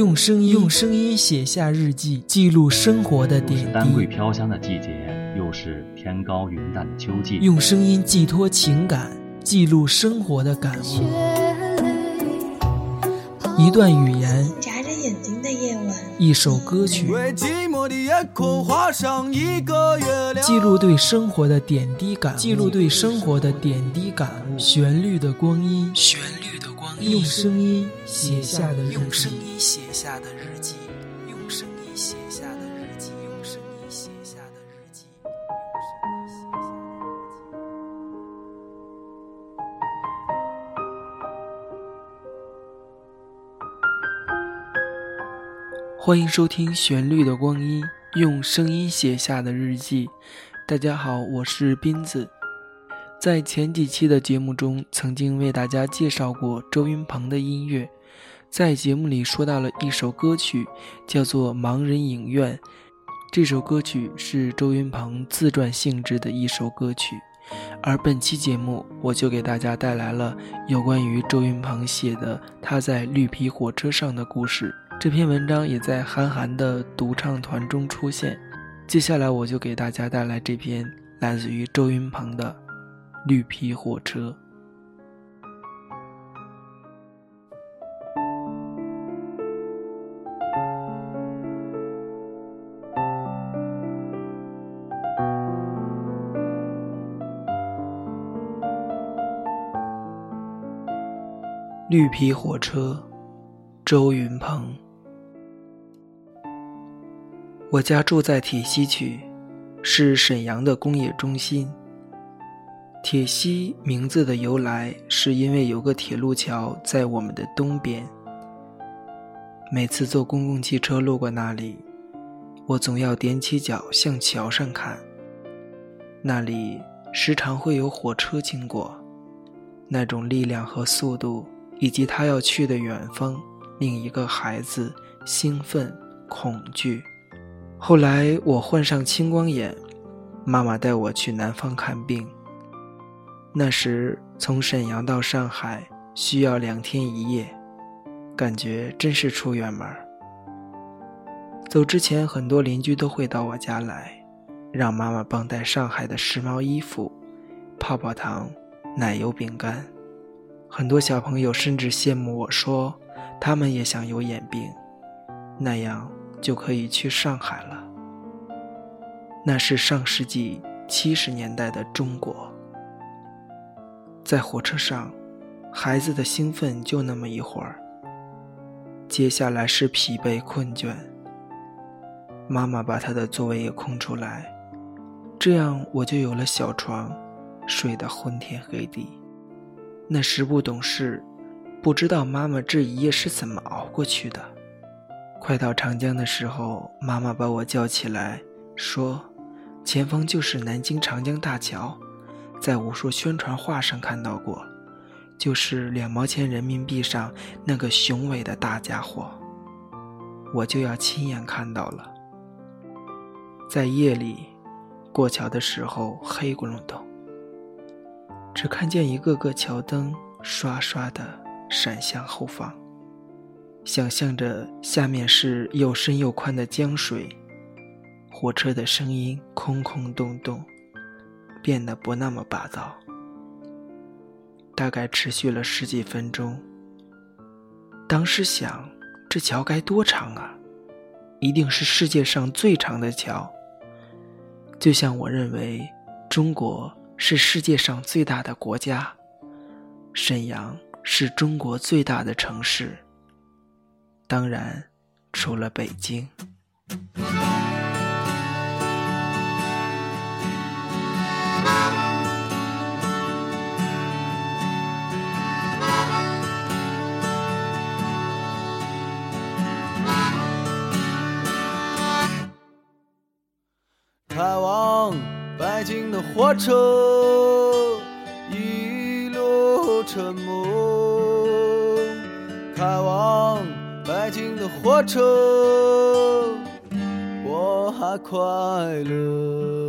用声音用声音写下日记，记录生活的点滴。丹桂飘香的季节，又是天高云淡的秋季。用声音寄托情感，记录生活的感悟。一段语言，眨着眼睛的夜晚，一首歌曲，记录对生活的点滴感，记录对生活的点滴感悟。旋律的光阴，旋用声音写下的用声音写下的日记，用声音写下的日记，用声音写下的日记。欢迎收听《旋律的光阴》，用声音写下的日记。大家好，我是斌子。在前几期的节目中，曾经为大家介绍过周云鹏的音乐，在节目里说到了一首歌曲，叫做《盲人影院》。这首歌曲是周云鹏自传性质的一首歌曲，而本期节目我就给大家带来了有关于周云鹏写的他在绿皮火车上的故事。这篇文章也在韩寒的独唱团中出现。接下来我就给大家带来这篇来自于周云鹏的。绿皮火车，绿皮火车，周云鹏。我家住在铁西区，是沈阳的工业中心。铁西名字的由来，是因为有个铁路桥在我们的东边。每次坐公共汽车路过那里，我总要踮起脚向桥上看。那里时常会有火车经过，那种力量和速度，以及他要去的远方，令一个孩子兴奋、恐惧。后来我患上青光眼，妈妈带我去南方看病。那时从沈阳到上海需要两天一夜，感觉真是出远门。走之前，很多邻居都会到我家来，让妈妈帮带上海的时髦衣服、泡泡糖、奶油饼干。很多小朋友甚至羡慕我说，他们也想有眼病，那样就可以去上海了。那是上世纪七十年代的中国。在火车上，孩子的兴奋就那么一会儿。接下来是疲惫困倦。妈妈把她的座位也空出来，这样我就有了小床，睡得昏天黑地。那时不懂事，不知道妈妈这一夜是怎么熬过去的。快到长江的时候，妈妈把我叫起来，说：“前方就是南京长江大桥。”在无数宣传画上看到过，就是两毛钱人民币上那个雄伟的大家伙，我就要亲眼看到了。在夜里过桥的时候，黑咕隆咚，只看见一个个桥灯刷刷的闪向后方，想象着下面是又深又宽的江水，火车的声音空空洞洞。变得不那么霸道，大概持续了十几分钟。当时想，这桥该多长啊？一定是世界上最长的桥。就像我认为，中国是世界上最大的国家，沈阳是中国最大的城市，当然，除了北京。火车一路沉默，开往北京的火车我还快乐。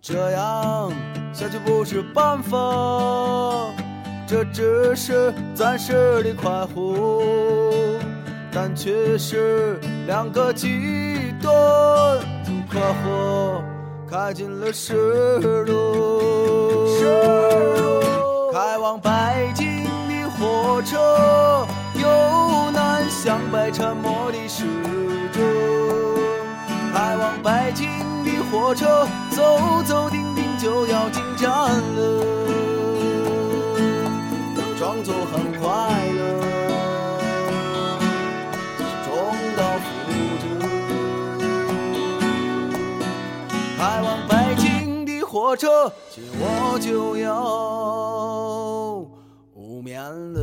这样下去不是办法，这只是暂时的快活，但却是两个极端，从快活开进了失落。开往北京的火车，由南向北沉默的驶着。开往北京的火车，走走停停就要进站了，装作很快乐，火车，今我就要无眠了。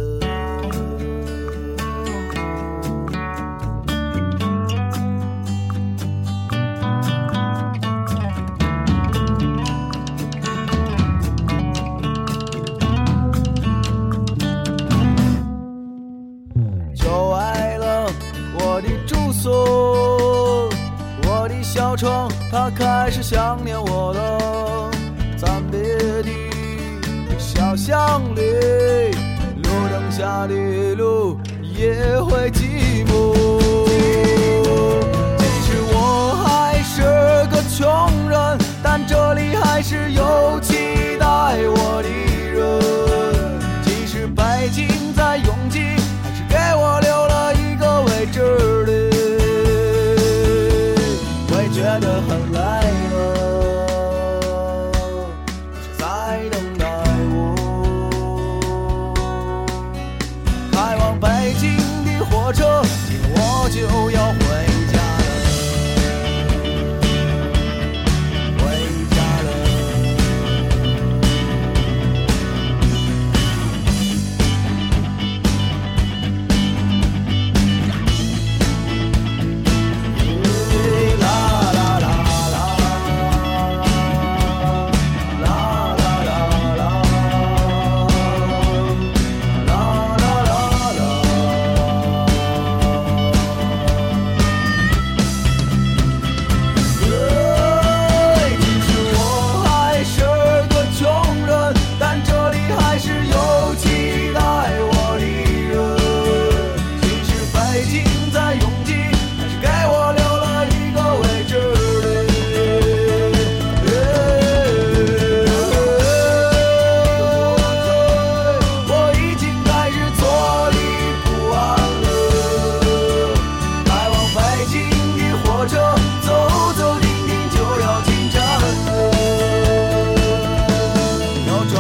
就为了我的住所，我的小床，它开始想念我了。巷里，路灯下的路也会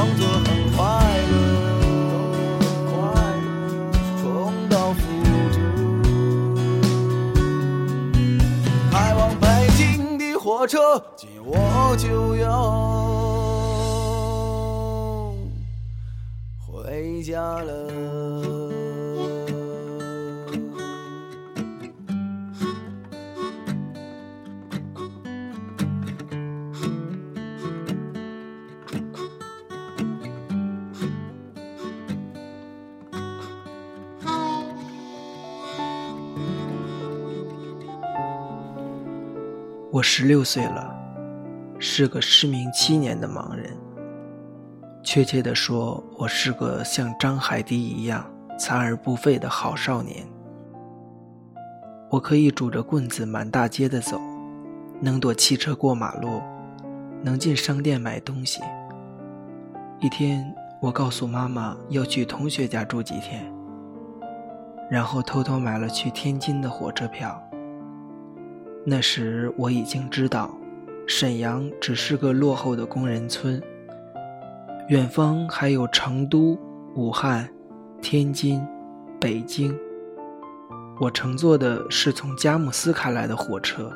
装作很快乐，快乐重蹈覆辙。开往北京的火车，今我就要回家了。十六岁了，是个失明七年的盲人。确切地说，我是个像张海迪一样残而不废的好少年。我可以拄着棍子满大街的走，能躲汽车过马路，能进商店买东西。一天，我告诉妈妈要去同学家住几天，然后偷偷买了去天津的火车票。那时我已经知道，沈阳只是个落后的工人村，远方还有成都、武汉、天津、北京。我乘坐的是从佳木斯开来的火车，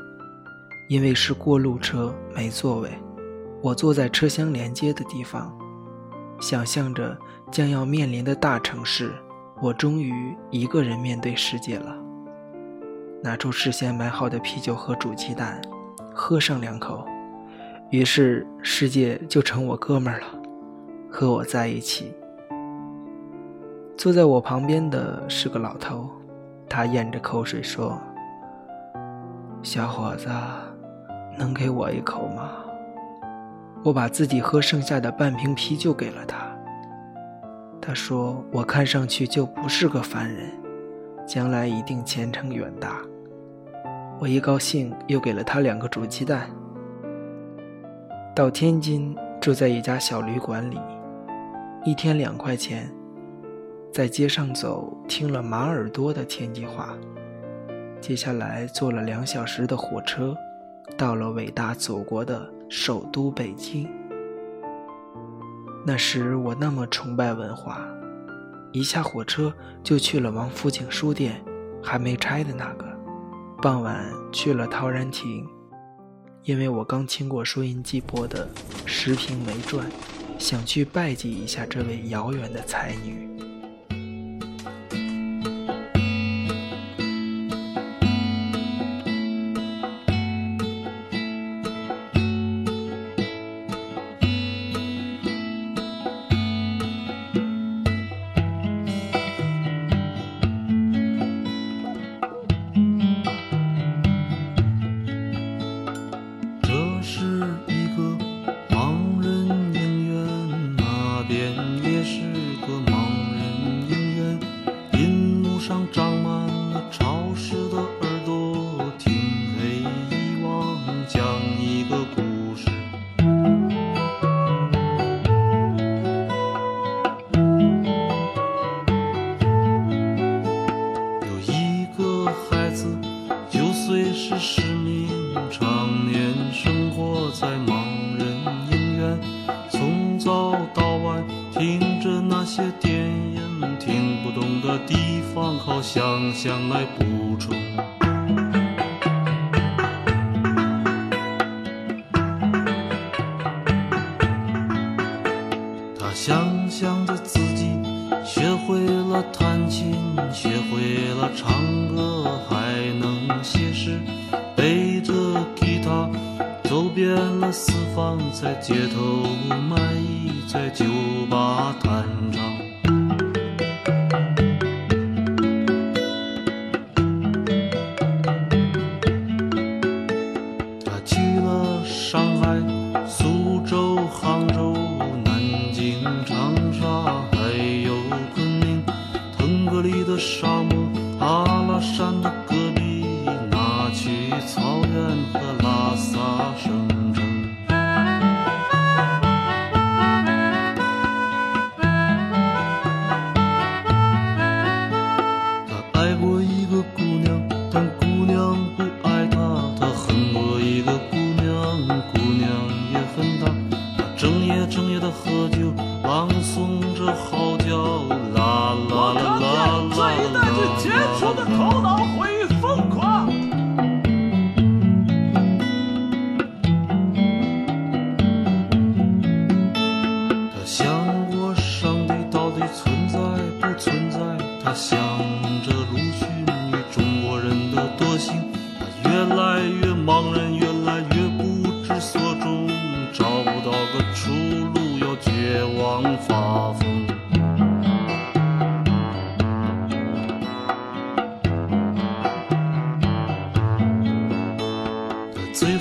因为是过路车，没座位。我坐在车厢连接的地方，想象着将要面临的大城市，我终于一个人面对世界了。拿出事先买好的啤酒和煮鸡蛋，喝上两口，于是世界就成我哥们儿了，和我在一起。坐在我旁边的是个老头，他咽着口水说：“小伙子，能给我一口吗？”我把自己喝剩下的半瓶啤酒给了他，他说：“我看上去就不是个凡人，将来一定前程远大。”我一高兴，又给了他两个煮鸡蛋。到天津，住在一家小旅馆里，一天两块钱，在街上走，听了马耳多的天津话。接下来坐了两小时的火车，到了伟大祖国的首都北京。那时我那么崇拜文化，一下火车就去了王府井书店，还没拆的那个。傍晚去了陶然亭，因为我刚听过收音机播的《石平梅传》，想去拜祭一下这位遥远的才女。想象着自己学会了弹琴，学会了唱歌，还能写诗，背着吉他走遍了四方，在街头卖艺，在酒吧弹唱。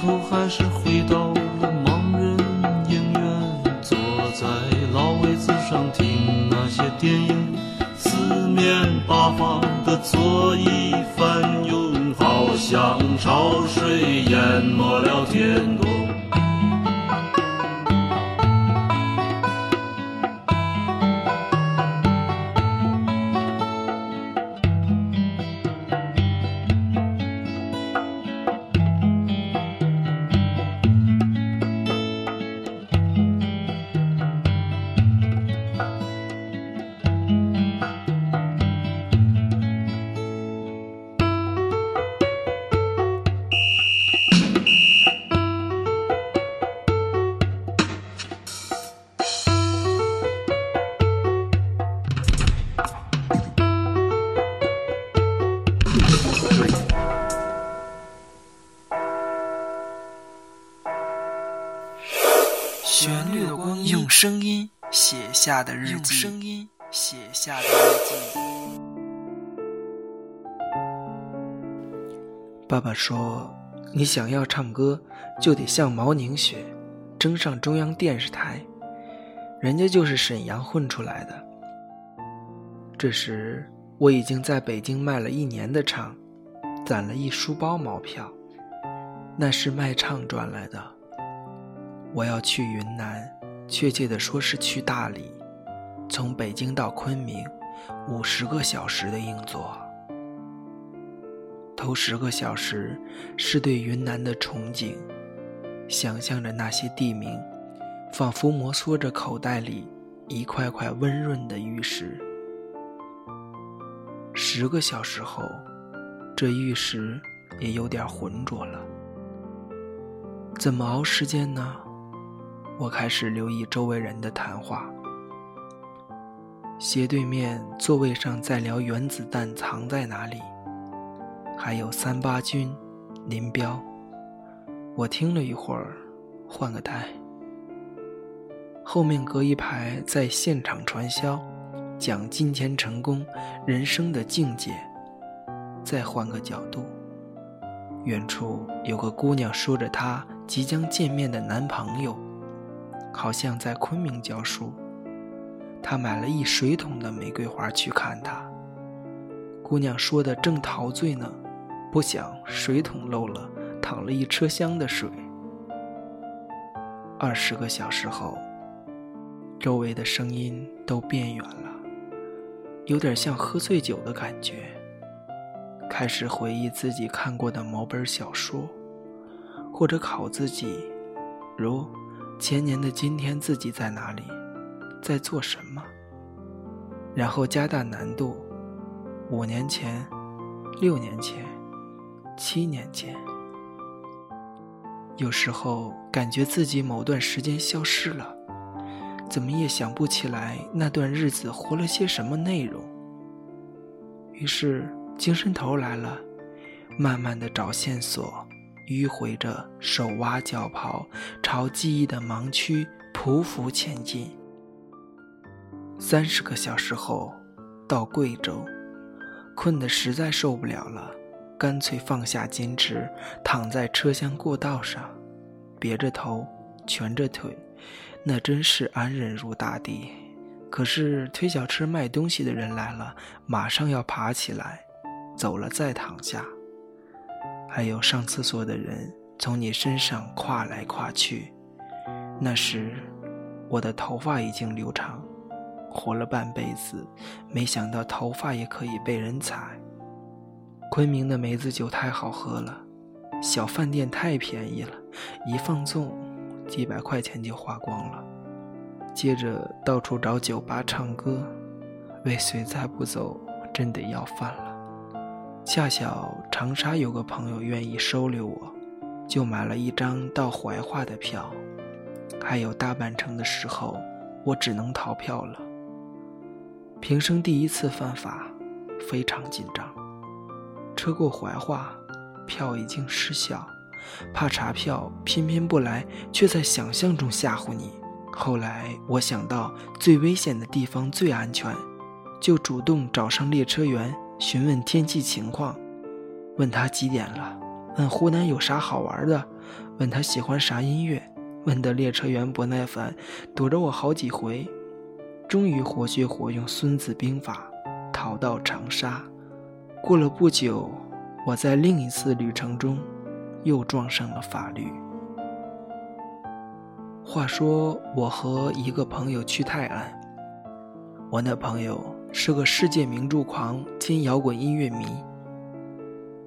我还是回到了盲人影院，坐在老位子上听那些电影。四面八方的座椅翻涌，好像潮水淹没了天空。下的日记。声音写下的日记。爸爸说：“你想要唱歌，就得像毛宁学，争上中央电视台。人家就是沈阳混出来的。这时我已经在北京卖了一年的唱，攒了一书包毛票，那是卖唱赚来的。我要去云南，确切的说是去大理，从北京到昆明，五十个小时的硬座。头十个小时是对云南的憧憬，想象着那些地名，仿佛摩挲着口袋里一块块温润的玉石。十个小时后，这玉石也有点浑浊了。怎么熬时间呢？我开始留意周围人的谈话。斜对面座位上在聊原子弹藏在哪里。还有三八军、林彪，我听了一会儿，换个台。后面隔一排在现场传销，讲金钱成功、人生的境界。再换个角度，远处有个姑娘说着她即将见面的男朋友，好像在昆明教书。他买了一水桶的玫瑰花去看他。姑娘说的正陶醉呢。不想水桶漏了，淌了一车厢的水。二十个小时后，周围的声音都变远了，有点像喝醉酒的感觉。开始回忆自己看过的某本小说，或者考自己，如前年的今天自己在哪里，在做什么。然后加大难度，五年前，六年前。七年前，有时候感觉自己某段时间消失了，怎么也想不起来那段日子活了些什么内容。于是精神头来了，慢慢的找线索，迂回着手挖脚刨，朝记忆的盲区匍匐前进。三十个小时后，到贵州，困得实在受不了了。干脆放下坚持，躺在车厢过道上，别着头，蜷着腿，那真是安忍如大地。可是推小车卖东西的人来了，马上要爬起来，走了再躺下。还有上厕所的人从你身上跨来跨去。那时，我的头发已经留长，活了半辈子，没想到头发也可以被人踩。昆明的梅子酒太好喝了，小饭店太便宜了，一放纵，几百块钱就花光了。接着到处找酒吧唱歌，尾随再不走，真得要饭了。恰巧长沙有个朋友愿意收留我，就买了一张到怀化的票。还有大半程的时候，我只能逃票了。平生第一次犯法，非常紧张。车过怀化，票已经失效，怕查票，偏偏不来，却在想象中吓唬你。后来我想到最危险的地方最安全，就主动找上列车员询问天气情况，问他几点了，问湖南有啥好玩的，问他喜欢啥音乐，问得列车员不耐烦，躲着我好几回，终于活学活用《孙子兵法》，逃到长沙。过了不久，我在另一次旅程中又撞上了法律。话说，我和一个朋友去泰安，我那朋友是个世界名著狂兼摇滚音乐迷。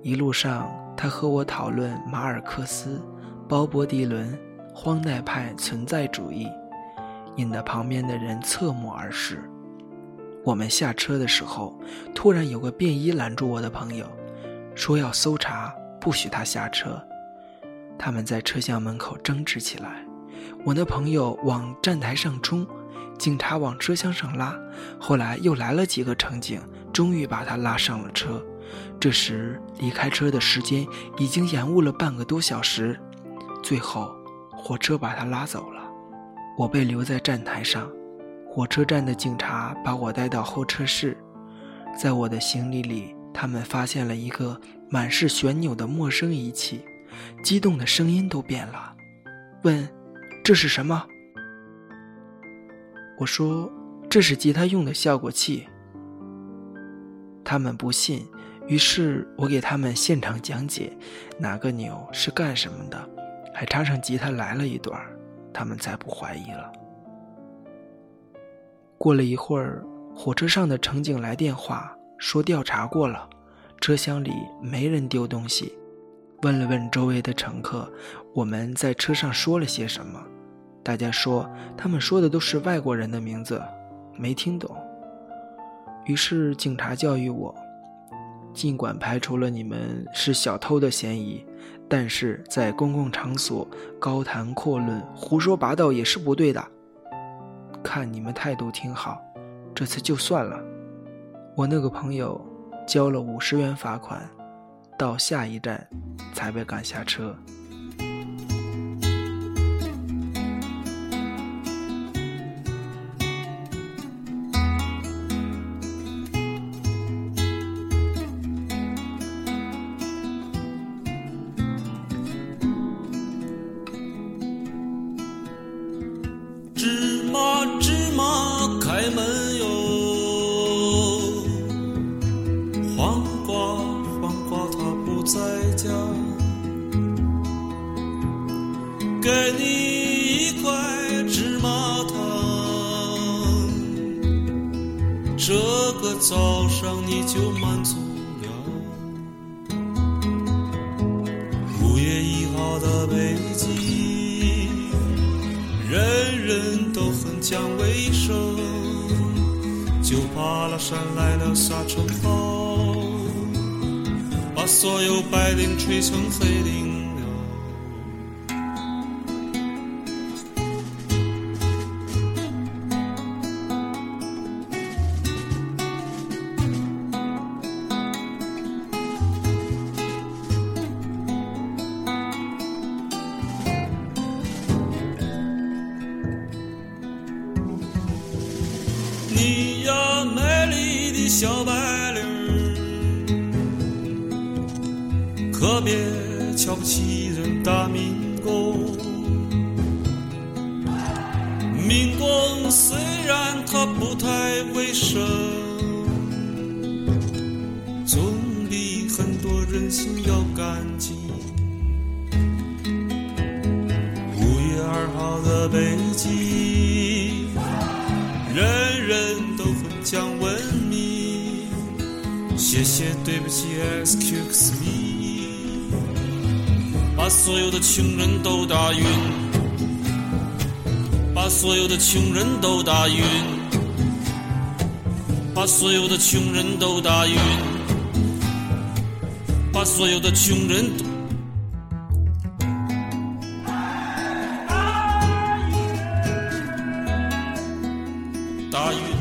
一路上，他和我讨论马尔克斯、鲍勃迪伦、荒诞派存在主义，引得旁边的人侧目而视。我们下车的时候，突然有个便衣拦住我的朋友，说要搜查，不许他下车。他们在车厢门口争执起来，我那朋友往站台上冲，警察往车厢上拉。后来又来了几个乘警，终于把他拉上了车。这时离开车的时间已经延误了半个多小时，最后火车把他拉走了，我被留在站台上。火车站的警察把我带到候车室，在我的行李里，他们发现了一个满是旋钮的陌生仪器，激动的声音都变了，问：“这是什么？”我说：“这是吉他用的效果器。”他们不信，于是我给他们现场讲解哪个钮是干什么的，还插上吉他来了一段，他们才不怀疑了。过了一会儿，火车上的乘警来电话说调查过了，车厢里没人丢东西。问了问周围的乘客，我们在车上说了些什么，大家说他们说的都是外国人的名字，没听懂。于是警察教育我，尽管排除了你们是小偷的嫌疑，但是在公共场所高谈阔论、胡说八道也是不对的。看你们态度挺好，这次就算了。我那个朋友交了五十元罚款。到下一站，才被赶下车。五月一号的北京，人人都很讲卫生，就怕那山来了沙尘暴，把所有白领吹成黑领。不太卫生，总比很多人心要干净。五月二号的北京。人人都很讲文明，谢谢对不起，excuse me，把所有的穷人都打晕，把所有的穷人都打晕，把所有的穷人都打晕，把所有的穷人都。打晕。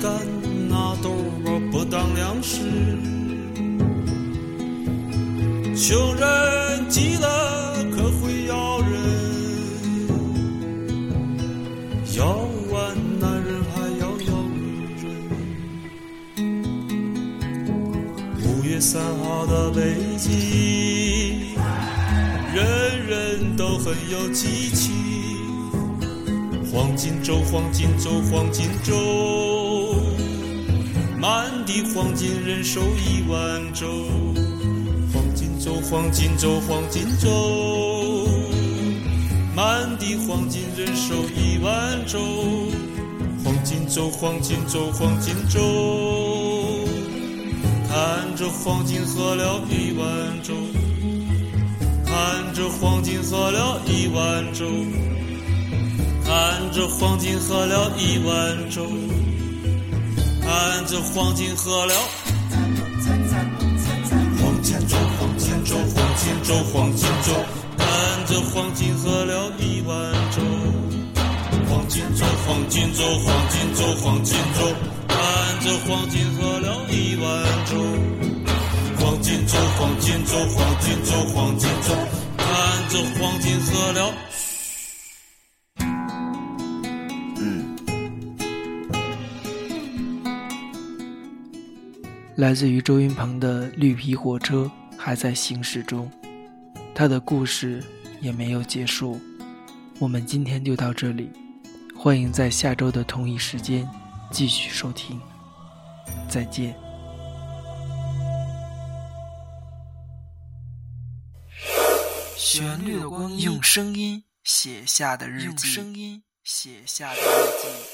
干那豆包不当粮食？穷人急了可会咬人，咬完男人还要咬女人。五月三号的北京，人人都很有激情。黄金周，黄金周，黄金周，满地黄金，人手一碗粥。黄金粥，黄金粥，黄金粥，满地黄金，人手一碗粥。黄金粥，黄金粥，黄金粥，看着黄金喝了一碗粥，看着黄金喝了一碗粥，看着黄金喝了一碗粥，看着黄金喝了。黄金周，黄金周，黄金周，黄金周，看着黄金喝了一万周。黄金周，黄金周，黄金周，黄金周，看着黄金喝了一万周。黄金周，黄金周，黄金周，黄金周，看着黄金喝了。来自于周云鹏的《绿皮火车》还在行驶中，他的故事也没有结束。我们今天就到这里，欢迎在下周的同一时间继续收听。再见。旋律的光阴，用声音写下的日记，用声音写下的日记。